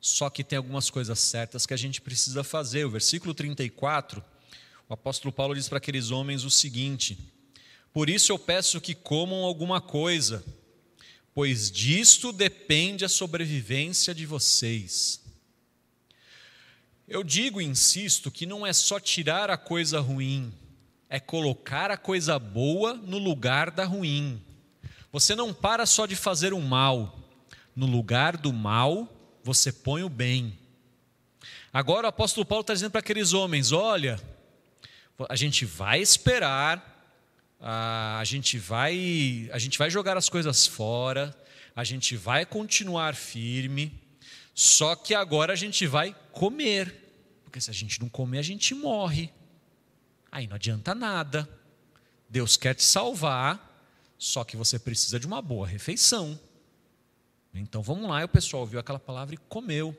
Só que tem algumas coisas certas que a gente precisa fazer. O versículo 34, o apóstolo Paulo diz para aqueles homens o seguinte: por isso eu peço que comam alguma coisa, pois disto depende a sobrevivência de vocês. Eu digo e insisto que não é só tirar a coisa ruim, é colocar a coisa boa no lugar da ruim. Você não para só de fazer o mal, no lugar do mal, você põe o bem. Agora o apóstolo Paulo está dizendo para aqueles homens: olha, a gente vai esperar a gente vai a gente vai jogar as coisas fora, a gente vai continuar firme, só que agora a gente vai comer, porque se a gente não comer a gente morre. Aí não adianta nada. Deus quer te salvar, só que você precisa de uma boa refeição. Então vamos lá, e o pessoal ouviu aquela palavra e comeu.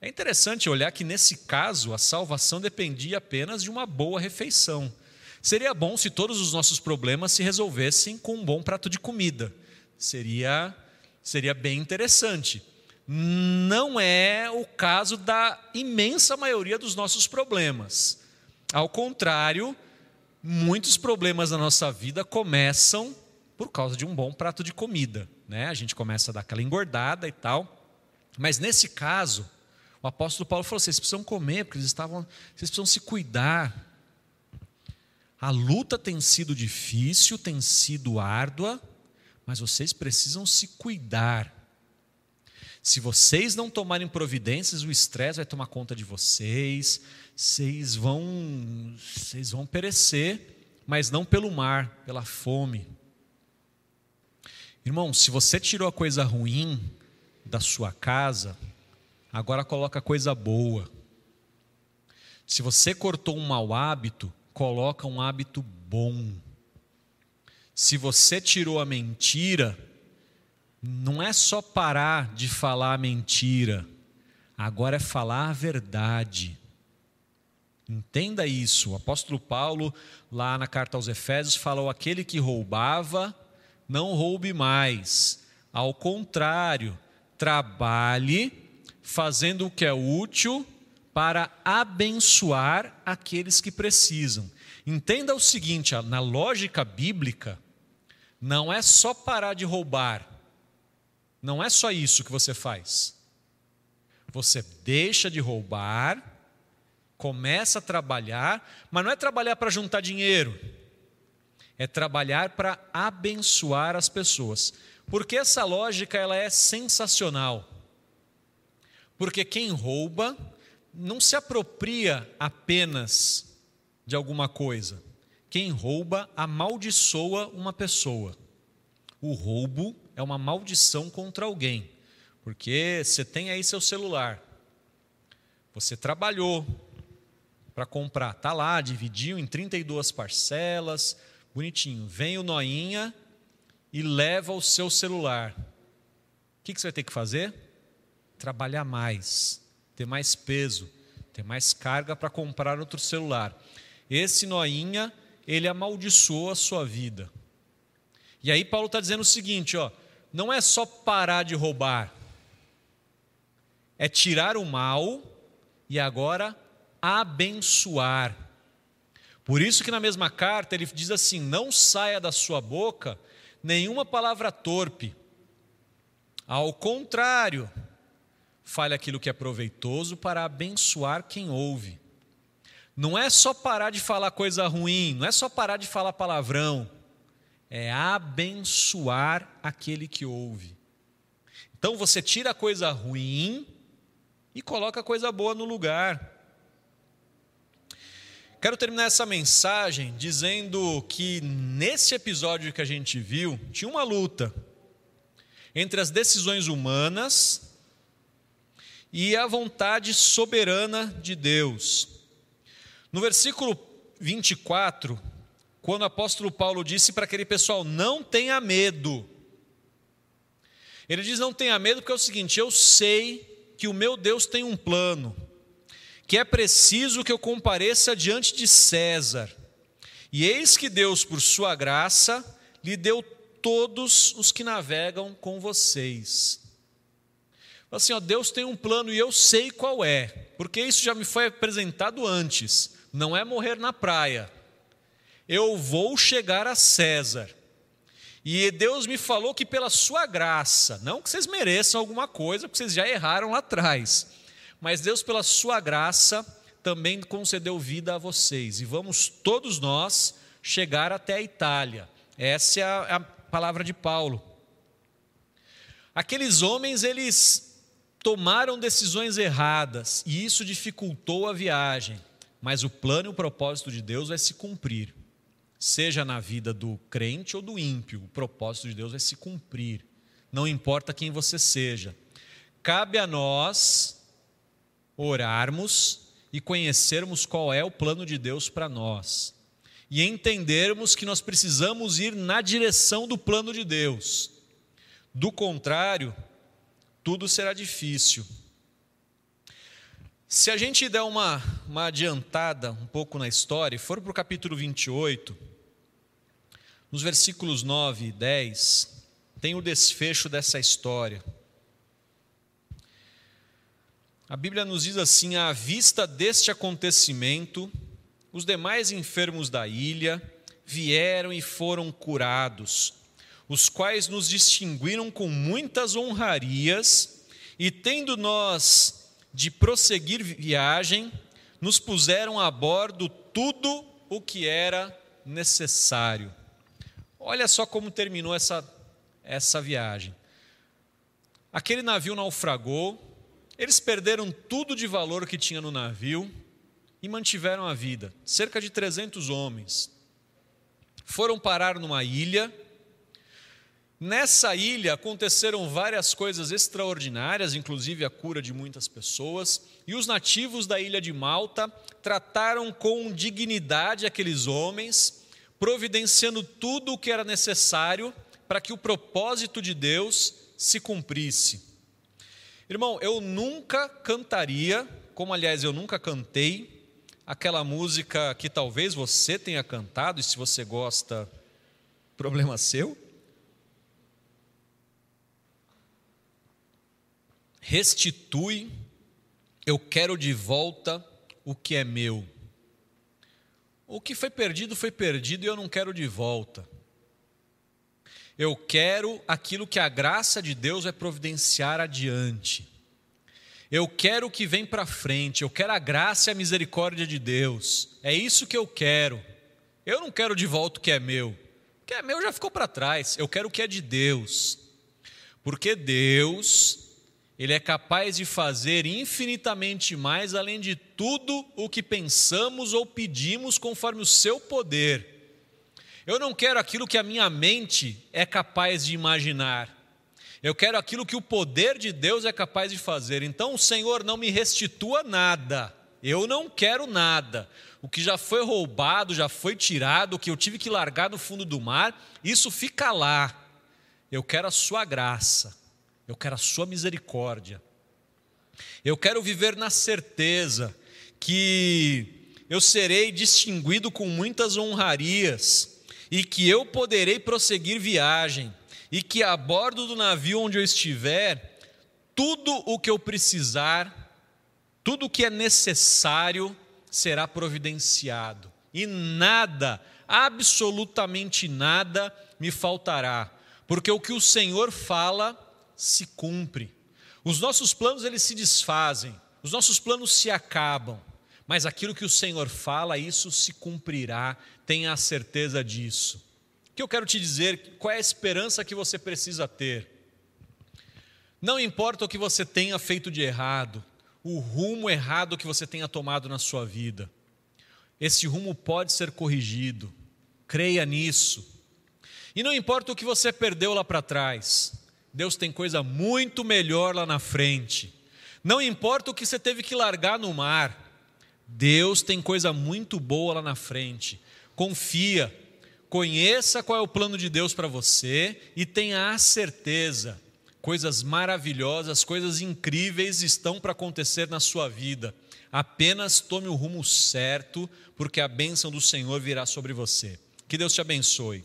É interessante olhar que nesse caso a salvação dependia apenas de uma boa refeição. Seria bom se todos os nossos problemas se resolvessem com um bom prato de comida. Seria, seria bem interessante. Não é o caso da imensa maioria dos nossos problemas. Ao contrário, muitos problemas na nossa vida começam por causa de um bom prato de comida. Né? A gente começa a dar aquela engordada e tal. Mas nesse caso, o apóstolo Paulo falou: vocês precisam comer, porque eles estavam, vocês precisam se cuidar. A luta tem sido difícil, tem sido árdua, mas vocês precisam se cuidar. Se vocês não tomarem providências, o estresse vai tomar conta de vocês, vocês vão, vocês vão perecer, mas não pelo mar, pela fome. Irmão, se você tirou a coisa ruim da sua casa, agora coloca a coisa boa. Se você cortou um mau hábito, coloca um hábito bom. Se você tirou a mentira, não é só parar de falar mentira, agora é falar a verdade. Entenda isso. O apóstolo Paulo, lá na carta aos Efésios, falou: aquele que roubava, não roube mais. Ao contrário, trabalhe fazendo o que é útil para abençoar aqueles que precisam. Entenda o seguinte: na lógica bíblica, não é só parar de roubar, não é só isso que você faz. Você deixa de roubar, começa a trabalhar, mas não é trabalhar para juntar dinheiro, é trabalhar para abençoar as pessoas. Porque essa lógica ela é sensacional. Porque quem rouba não se apropria apenas de alguma coisa. Quem rouba amaldiçoa uma pessoa. O roubo é uma maldição contra alguém, porque você tem aí seu celular, você trabalhou, para comprar. Tá lá, dividiu em 32 parcelas, bonitinho. Vem o noinha e leva o seu celular. O que, você vai ter que fazer? Trabalhar mais, ter mais peso, ter mais carga para comprar outro celular. Esse noinha, ele amaldiçoou a sua vida. E aí Paulo está dizendo o seguinte, ó, não é só parar de roubar, é tirar o mal e agora abençoar. Por isso que na mesma carta ele diz assim: não saia da sua boca nenhuma palavra torpe. Ao contrário, fale aquilo que é proveitoso para abençoar quem ouve. Não é só parar de falar coisa ruim, não é só parar de falar palavrão, é abençoar aquele que ouve. Então você tira a coisa ruim e coloca a coisa boa no lugar. Quero terminar essa mensagem dizendo que nesse episódio que a gente viu, tinha uma luta entre as decisões humanas e a vontade soberana de Deus. No versículo 24, quando o apóstolo Paulo disse para aquele pessoal: não tenha medo. Ele diz: não tenha medo, porque é o seguinte: eu sei que o meu Deus tem um plano que é preciso que eu compareça diante de César. E eis que Deus, por sua graça, lhe deu todos os que navegam com vocês. Assim, ó, Deus tem um plano e eu sei qual é, porque isso já me foi apresentado antes. Não é morrer na praia. Eu vou chegar a César. E Deus me falou que pela sua graça, não que vocês mereçam alguma coisa, porque vocês já erraram lá atrás mas Deus, pela sua graça, também concedeu vida a vocês. E vamos todos nós chegar até a Itália. Essa é a, a palavra de Paulo. Aqueles homens, eles tomaram decisões erradas e isso dificultou a viagem. Mas o plano e o propósito de Deus vai se cumprir. Seja na vida do crente ou do ímpio, o propósito de Deus vai se cumprir. Não importa quem você seja. Cabe a nós orarmos e conhecermos qual é o plano de Deus para nós. E entendermos que nós precisamos ir na direção do plano de Deus. Do contrário, tudo será difícil. Se a gente der uma, uma adiantada um pouco na história, e for para o capítulo 28, nos versículos 9 e 10, tem o desfecho dessa história. A Bíblia nos diz assim: à vista deste acontecimento, os demais enfermos da ilha vieram e foram curados, os quais nos distinguiram com muitas honrarias, e tendo nós de prosseguir viagem, nos puseram a bordo tudo o que era necessário. Olha só como terminou essa, essa viagem. Aquele navio naufragou, eles perderam tudo de valor que tinha no navio e mantiveram a vida. Cerca de 300 homens. Foram parar numa ilha. Nessa ilha aconteceram várias coisas extraordinárias, inclusive a cura de muitas pessoas, e os nativos da ilha de Malta trataram com dignidade aqueles homens, providenciando tudo o que era necessário para que o propósito de Deus se cumprisse. Irmão, eu nunca cantaria, como aliás eu nunca cantei, aquela música que talvez você tenha cantado, e se você gosta, problema seu. Restitui, eu quero de volta o que é meu. O que foi perdido foi perdido e eu não quero de volta. Eu quero aquilo que a graça de Deus vai providenciar adiante. Eu quero o que vem para frente, eu quero a graça e a misericórdia de Deus. É isso que eu quero. Eu não quero de volta o que é meu. O que é meu já ficou para trás. Eu quero o que é de Deus. Porque Deus, Ele é capaz de fazer infinitamente mais além de tudo o que pensamos ou pedimos conforme o seu poder. Eu não quero aquilo que a minha mente é capaz de imaginar. Eu quero aquilo que o poder de Deus é capaz de fazer. Então, o Senhor não me restitua nada. Eu não quero nada. O que já foi roubado, já foi tirado, o que eu tive que largar no fundo do mar, isso fica lá. Eu quero a sua graça. Eu quero a sua misericórdia. Eu quero viver na certeza que eu serei distinguido com muitas honrarias e que eu poderei prosseguir viagem e que a bordo do navio onde eu estiver, tudo o que eu precisar, tudo o que é necessário será providenciado e nada, absolutamente nada me faltará, porque o que o Senhor fala se cumpre. Os nossos planos eles se desfazem, os nossos planos se acabam, mas aquilo que o Senhor fala, isso se cumprirá, tenha a certeza disso. O que eu quero te dizer, qual é a esperança que você precisa ter? Não importa o que você tenha feito de errado, o rumo errado que você tenha tomado na sua vida, esse rumo pode ser corrigido, creia nisso. E não importa o que você perdeu lá para trás, Deus tem coisa muito melhor lá na frente. Não importa o que você teve que largar no mar, Deus tem coisa muito boa lá na frente. Confia, conheça qual é o plano de Deus para você e tenha a certeza coisas maravilhosas, coisas incríveis estão para acontecer na sua vida. Apenas tome o rumo certo, porque a bênção do Senhor virá sobre você. Que Deus te abençoe.